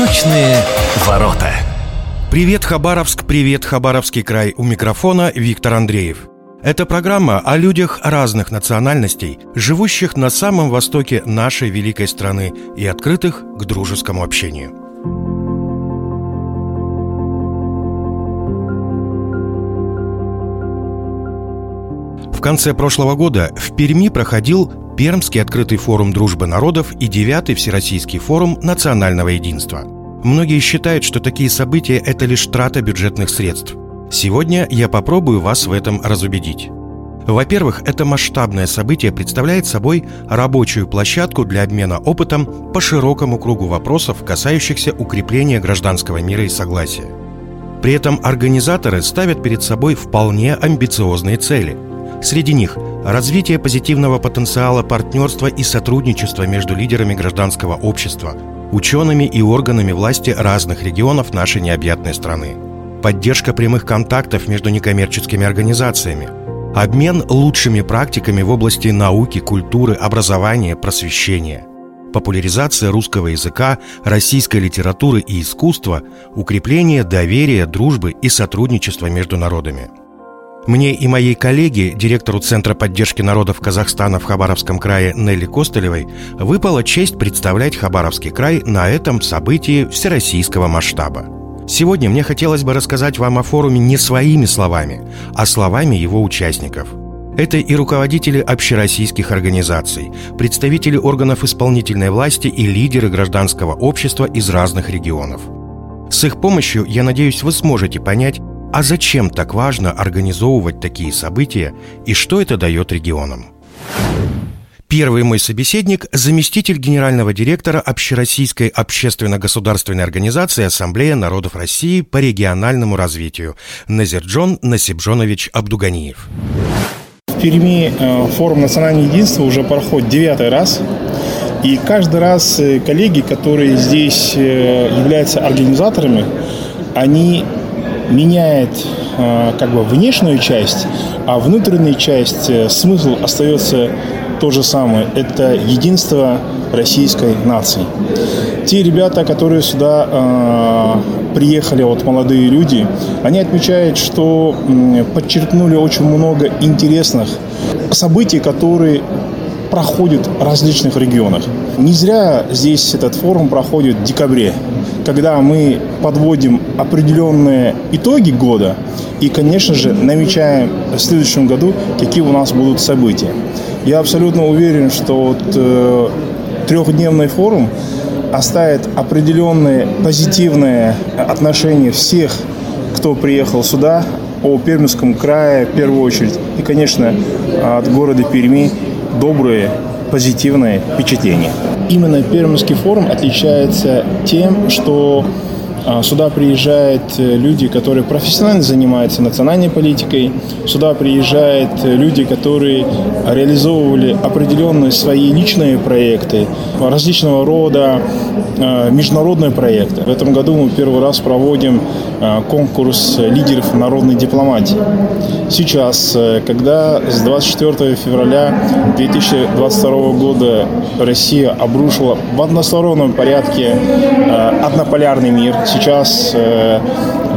Восточные ворота. Привет, Хабаровск, привет, Хабаровский край. У микрофона Виктор Андреев. Это программа о людях разных национальностей, живущих на самом востоке нашей великой страны и открытых к дружескому общению. В конце прошлого года в Перми проходил Пермский открытый форум дружбы народов и девятый Всероссийский форум национального единства. Многие считают, что такие события – это лишь трата бюджетных средств. Сегодня я попробую вас в этом разубедить. Во-первых, это масштабное событие представляет собой рабочую площадку для обмена опытом по широкому кругу вопросов, касающихся укрепления гражданского мира и согласия. При этом организаторы ставят перед собой вполне амбициозные цели. Среди них развитие позитивного потенциала партнерства и сотрудничества между лидерами гражданского общества, учеными и органами власти разных регионов нашей необъятной страны, поддержка прямых контактов между некоммерческими организациями, обмен лучшими практиками в области науки, культуры, образования, просвещения, популяризация русского языка, российской литературы и искусства, укрепление доверия, дружбы и сотрудничества между народами – мне и моей коллеге, директору Центра поддержки народов Казахстана в Хабаровском крае Нелли Костылевой, выпала честь представлять Хабаровский край на этом событии всероссийского масштаба. Сегодня мне хотелось бы рассказать вам о форуме не своими словами, а словами его участников. Это и руководители общероссийских организаций, представители органов исполнительной власти и лидеры гражданского общества из разных регионов. С их помощью, я надеюсь, вы сможете понять, а зачем так важно организовывать такие события и что это дает регионам? Первый мой собеседник – заместитель генерального директора Общероссийской общественно-государственной организации Ассамблея народов России по региональному развитию Назирджон Насибжонович Абдуганиев. В Перми э, форум национального единства уже проходит девятый раз. И каждый раз э, коллеги, которые здесь э, являются организаторами, они меняет э, как бы внешнюю часть, а внутренняя часть, э, смысл остается то же самое. Это единство российской нации. Те ребята, которые сюда э, приехали, вот молодые люди, они отмечают, что э, подчеркнули очень много интересных событий, которые проходят в различных регионах. Не зря здесь этот форум проходит в декабре когда мы подводим определенные итоги года и, конечно же, намечаем в следующем году, какие у нас будут события. Я абсолютно уверен, что вот, э, трехдневный форум оставит определенные позитивные отношения всех, кто приехал сюда, о Пермском крае в первую очередь, и, конечно, от города Перми добрые позитивные впечатления. Именно Пермский форум отличается тем, что Сюда приезжают э, люди, которые профессионально занимаются национальной политикой. Сюда приезжают э, люди, которые реализовывали определенные свои личные проекты, различного рода а, международные проекты. В этом году мы первый раз проводим а, конкурс лидеров народной дипломатии. Сейчас, э, когда с 24 февраля 2022 года Россия обрушила в одностороннем порядке однополярный мир, сейчас э,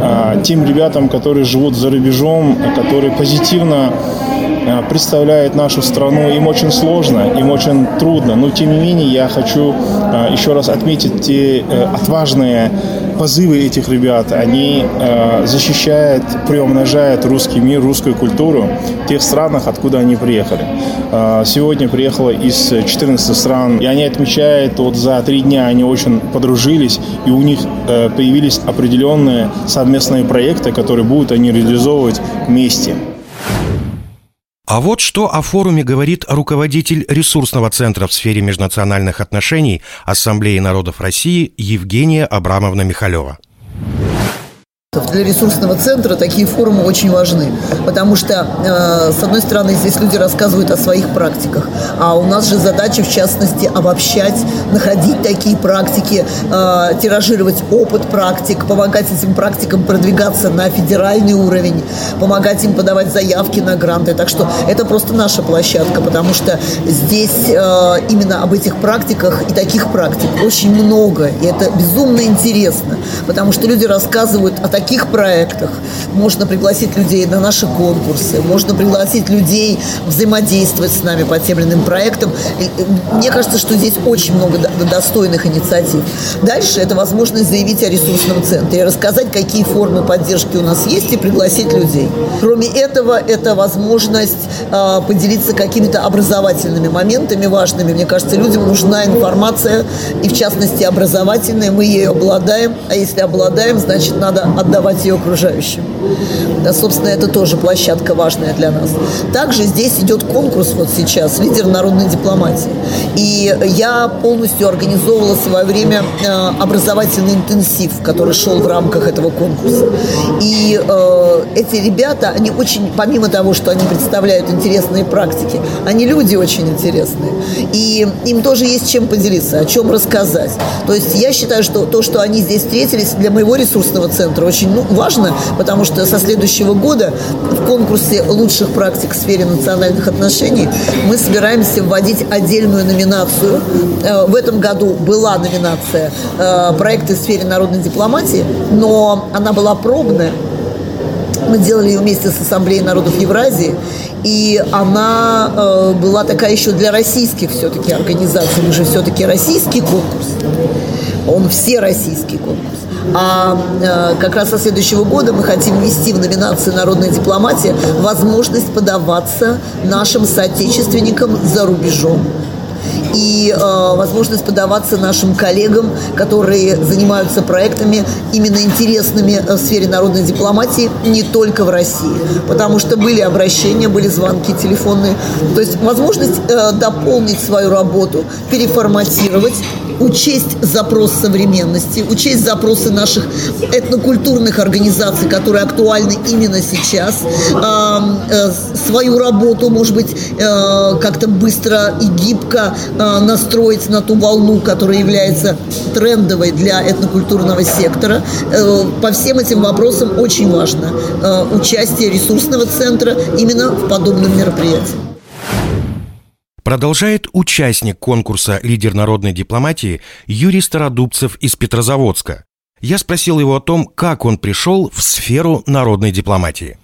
э, тем ребятам, которые живут за рубежом, которые позитивно э, представляют нашу страну, им очень сложно, им очень трудно. Но тем не менее я хочу э, еще раз отметить те э, отважные позывы этих ребят. Они защищают, приумножают русский мир, русскую культуру в тех странах, откуда они приехали. Сегодня приехала из 14 стран, и они отмечают, вот за три дня они очень подружились, и у них появились определенные совместные проекты, которые будут они реализовывать вместе. А вот что о форуме говорит руководитель ресурсного центра в сфере межнациональных отношений Ассамблеи народов России Евгения Абрамовна Михалева. Для ресурсного центра такие форумы очень важны, потому что, э, с одной стороны, здесь люди рассказывают о своих практиках, а у нас же задача, в частности, обобщать, находить такие практики, э, тиражировать опыт практик, помогать этим практикам продвигаться на федеральный уровень, помогать им подавать заявки на гранты. Так что это просто наша площадка, потому что здесь э, именно об этих практиках и таких практик очень много, и это безумно интересно, потому что люди рассказывают о таких таких проектах можно пригласить людей на наши конкурсы, можно пригласить людей взаимодействовать с нами по тем или иным проектам. И мне кажется, что здесь очень много достойных инициатив. Дальше это возможность заявить о ресурсном центре, рассказать, какие формы поддержки у нас есть и пригласить людей. Кроме этого, это возможность э, поделиться какими-то образовательными моментами важными. Мне кажется, людям нужна информация, и в частности образовательная. Мы ею обладаем, а если обладаем, значит, надо отдать отдавать ее окружающим. Да, собственно, это тоже площадка важная для нас. Также здесь идет конкурс вот сейчас «Лидер народной дипломатии». И я полностью организовывала в свое время э, образовательный интенсив, который шел в рамках этого конкурса. И э, эти ребята, они очень, помимо того, что они представляют интересные практики, они люди очень интересные. И им тоже есть чем поделиться, о чем рассказать. То есть я считаю, что то, что они здесь встретились, для моего ресурсного центра очень ну, важно, потому что со следующего года в конкурсе лучших практик в сфере национальных отношений мы собираемся вводить отдельную номинацию. Э, в этом году была номинация э, проекты в сфере народной дипломатии, но она была пробная. Мы делали ее вместе с Ассамблеей народов Евразии, и она э, была такая еще для российских все-таки организаций. Мы же все-таки российский конкурс. Он все российский конкурс. А э, как раз со следующего года мы хотим ввести в номинацию «Народная дипломатия» возможность подаваться нашим соотечественникам за рубежом. И э, возможность подаваться нашим коллегам, которые занимаются проектами именно интересными в сфере народной дипломатии не только в России, потому что были обращения, были звонки телефонные, то есть возможность э, дополнить свою работу, переформатировать учесть запрос современности, учесть запросы наших этнокультурных организаций, которые актуальны именно сейчас, э, свою работу, может быть, э, как-то быстро и гибко э, настроить на ту волну, которая является трендовой для этнокультурного сектора. По всем этим вопросам очень важно участие ресурсного центра именно в подобном мероприятии. Продолжает участник конкурса «Лидер народной дипломатии» Юрий Стародубцев из Петрозаводска. Я спросил его о том, как он пришел в сферу народной дипломатии.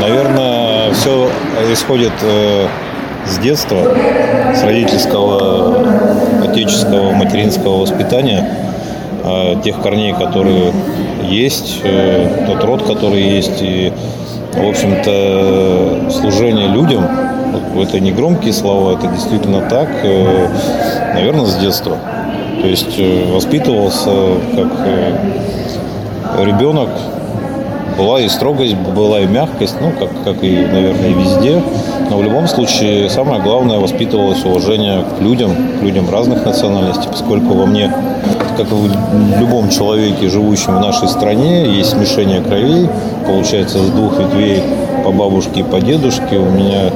Наверное, все исходит э, с детства, с родительского, отеческого, материнского воспитания, э, тех корней, которые есть, э, тот род, который есть, и, в общем-то, служение людям – это не громкие слова, это действительно так, э, наверное, с детства. То есть э, воспитывался как э, ребенок, была и строгость, была и мягкость, ну, как, как и, наверное, везде. Но в любом случае, самое главное, воспитывалось уважение к людям, к людям разных национальностей, поскольку во мне, как и в любом человеке, живущем в нашей стране, есть смешение кровей, получается, с двух ветвей по бабушке и по дедушке. У меня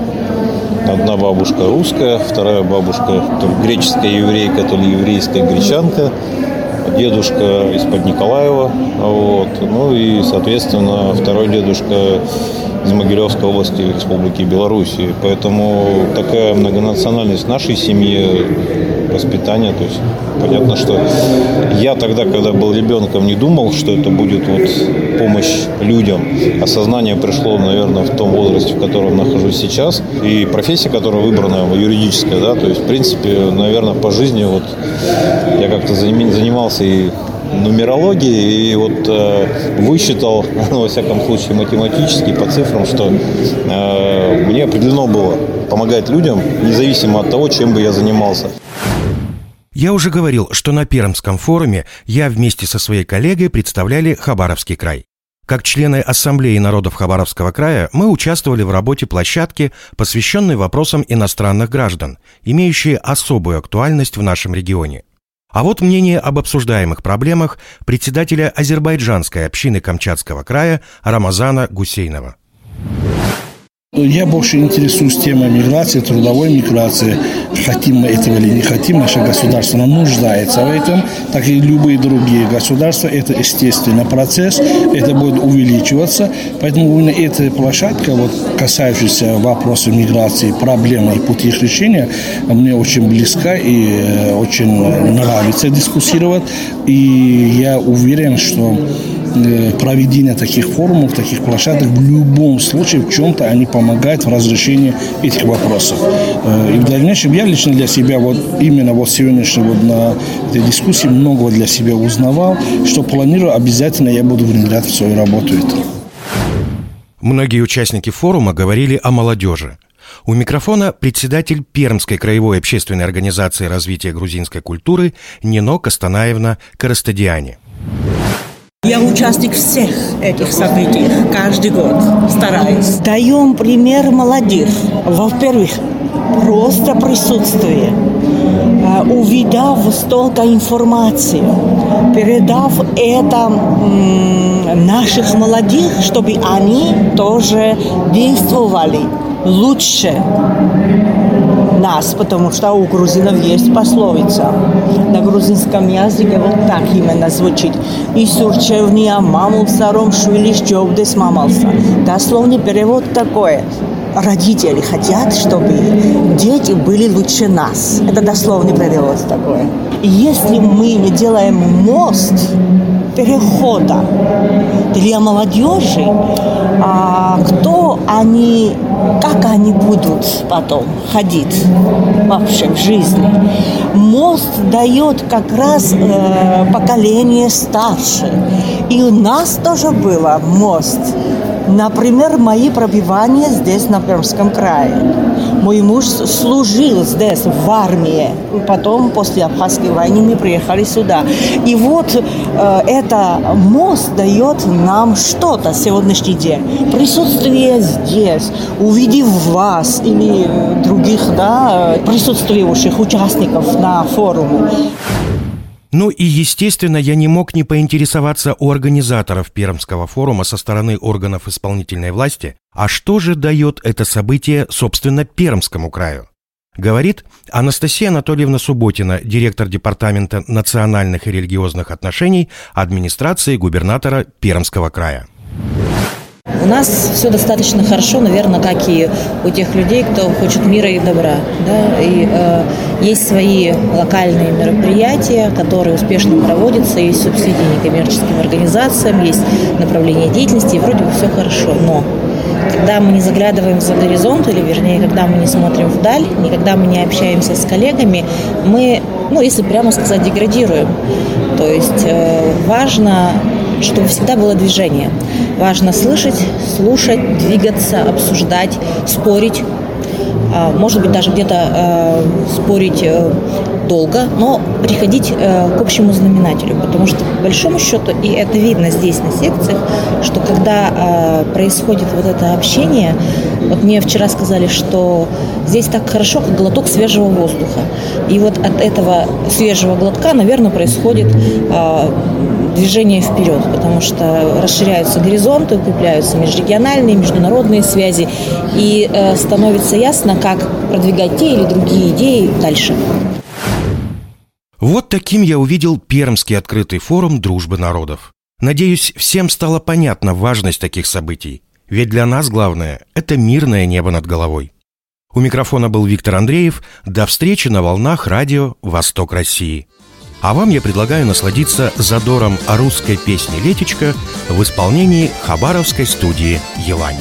Одна бабушка русская, вторая бабушка греческая еврейка, то ли еврейская гречанка. Дедушка из-под Николаева. Вот. Ну и, соответственно, второй дедушка из Могилевской области Республики Беларуси. Поэтому такая многонациональность нашей семьи, воспитание, то есть понятно, что я тогда, когда был ребенком, не думал, что это будет вот помощь людям. Осознание пришло, наверное, в том возрасте, в котором нахожусь сейчас. И профессия, которая выбрана, юридическая, да, то есть, в принципе, наверное, по жизни вот я как-то занимался и нумерологии и вот э, высчитал, во всяком случае, математически по цифрам, что э, мне определено было помогать людям, независимо от того, чем бы я занимался. Я уже говорил, что на Пермском форуме я вместе со своей коллегой представляли Хабаровский край. Как члены Ассамблеи народов Хабаровского края мы участвовали в работе площадки, посвященной вопросам иностранных граждан, имеющие особую актуальность в нашем регионе – А вот мнение об обсуждаемых проблемах председателя азербайджанской общины Камчатского края Рамазана Гусейнова. Я больше интересуюсь темой миграции, трудовой миграции. Хотим мы этого или не хотим, наше государство нуждается в этом, так и любые другие государства. Это естественный процесс, это будет увеличиваться. Поэтому именно эта площадка, вот, касающаяся вопроса миграции, проблемы и пути их решения, мне очень близка и э, очень нравится дискуссировать. И я уверен, что Э, проведения таких форумов, таких площадок в любом случае в чем-то они помогают в разрешении этих вопросов. Э, и в дальнейшем я лично для себя вот именно вот сегодняшней вот на этой дискуссии многого для себя узнавал, что планирую обязательно я буду внедрять в свою работу это. Многие участники форума говорили о молодежи. У микрофона председатель Пермской краевой общественной организации развития грузинской культуры Нино Костанаевна Карастадиани. Я участник всех этих событий, каждый год стараюсь. Даем пример молодых. Во-первых, просто присутствие. А, увидав столько информации, передав это наших молодых, чтобы они тоже действовали лучше нас, потому что у грузинов есть пословица. На грузинском языке вот так именно звучит. И сурчевния мамул саром швили щевдес мамался. Дословный перевод такой. Родители хотят, чтобы дети были лучше нас. Это дословный перевод такой. Если мы не делаем мост перехода для молодежи, а кто они как они будут потом ходить вообще в жизни. Мост дает как раз э, поколение старше. И у нас тоже было мост. Например, мои пробивания здесь, на Пермском крае. Мой муж служил здесь, в армии. Потом, после Абхазской войны, мы приехали сюда. И вот э, это мост дает нам что-то сегодняшний день. Присутствие здесь, увидев вас или других да, присутствующих участников на форуме. Ну и, естественно, я не мог не поинтересоваться у организаторов Пермского форума со стороны органов исполнительной власти, а что же дает это событие, собственно, Пермскому краю? Говорит Анастасия Анатольевна Субботина, директор Департамента национальных и религиозных отношений администрации губернатора Пермского края. У нас все достаточно хорошо, наверное, как и у тех людей, кто хочет мира и добра. Да? И э, есть свои локальные мероприятия, которые успешно проводятся, есть субсидии некоммерческим организациям, есть направление деятельности, и вроде бы все хорошо. Но когда мы не заглядываем за горизонт, или вернее, когда мы не смотрим вдаль, никогда мы не общаемся с коллегами, мы, ну, если прямо сказать, деградируем. То есть э, важно чтобы всегда было движение. Важно слышать, слушать, двигаться, обсуждать, спорить. А, может быть, даже где-то э, спорить э, долго, но приходить э, к общему знаменателю, потому что, по большому счету, и это видно здесь на секциях, что когда происходит вот это общение, вот мне вчера сказали, что здесь так хорошо, как глоток свежего воздуха. И вот от этого свежего глотка, наверное, происходит движение вперед, потому что расширяются горизонты, укрепляются межрегиональные, международные связи, и э, становится ясно, как продвигать те или другие идеи дальше. Вот таким я увидел Пермский открытый форум дружбы народов. Надеюсь, всем стала понятна важность таких событий. Ведь для нас главное – это мирное небо над головой. У микрофона был Виктор Андреев. До встречи на волнах радио «Восток России». А вам я предлагаю насладиться задором русской песни «Летечка» в исполнении хабаровской студии «Елань».